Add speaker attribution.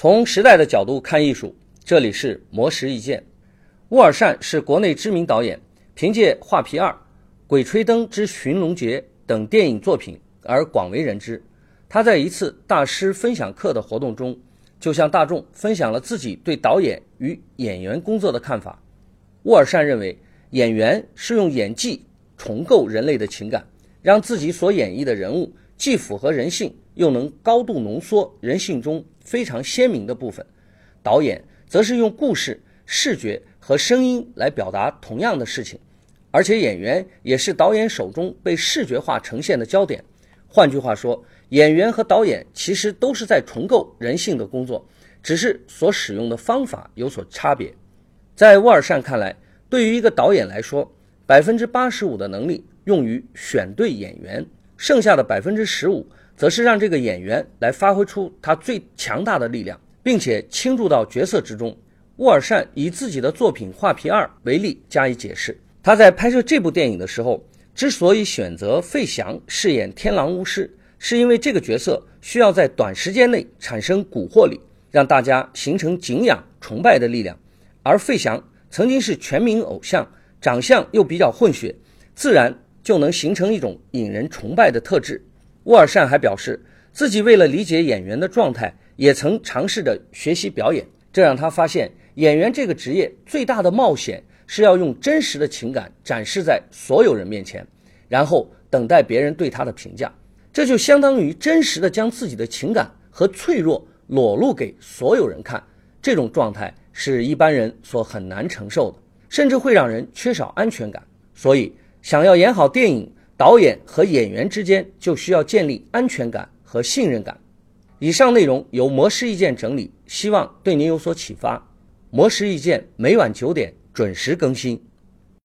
Speaker 1: 从时代的角度看艺术，这里是魔石一见。乌尔善是国内知名导演，凭借《画皮二》《鬼吹灯之寻龙诀》等电影作品而广为人知。他在一次大师分享课的活动中，就向大众分享了自己对导演与演员工作的看法。乌尔善认为，演员是用演技重构人类的情感，让自己所演绎的人物既符合人性。又能高度浓缩人性中非常鲜明的部分，导演则是用故事、视觉和声音来表达同样的事情，而且演员也是导演手中被视觉化呈现的焦点。换句话说，演员和导演其实都是在重构人性的工作，只是所使用的方法有所差别。在沃尔善看来，对于一个导演来说，百分之八十五的能力用于选对演员，剩下的百分之十五。则是让这个演员来发挥出他最强大的力量，并且倾注到角色之中。沃尔善以自己的作品《画皮二》为例加以解释。他在拍摄这部电影的时候，之所以选择费翔饰演天狼巫师，是因为这个角色需要在短时间内产生蛊惑力，让大家形成敬仰、崇拜的力量。而费翔曾经是全民偶像，长相又比较混血，自然就能形成一种引人崇拜的特质。沃尔善还表示，自己为了理解演员的状态，也曾尝试着学习表演。这让他发现，演员这个职业最大的冒险是要用真实的情感展示在所有人面前，然后等待别人对他的评价。这就相当于真实的将自己的情感和脆弱裸露给所有人看。这种状态是一般人所很难承受的，甚至会让人缺少安全感。所以，想要演好电影。导演和演员之间就需要建立安全感和信任感。以上内容由模式意见整理，希望对您有所启发。模式意见每晚九点准时更新。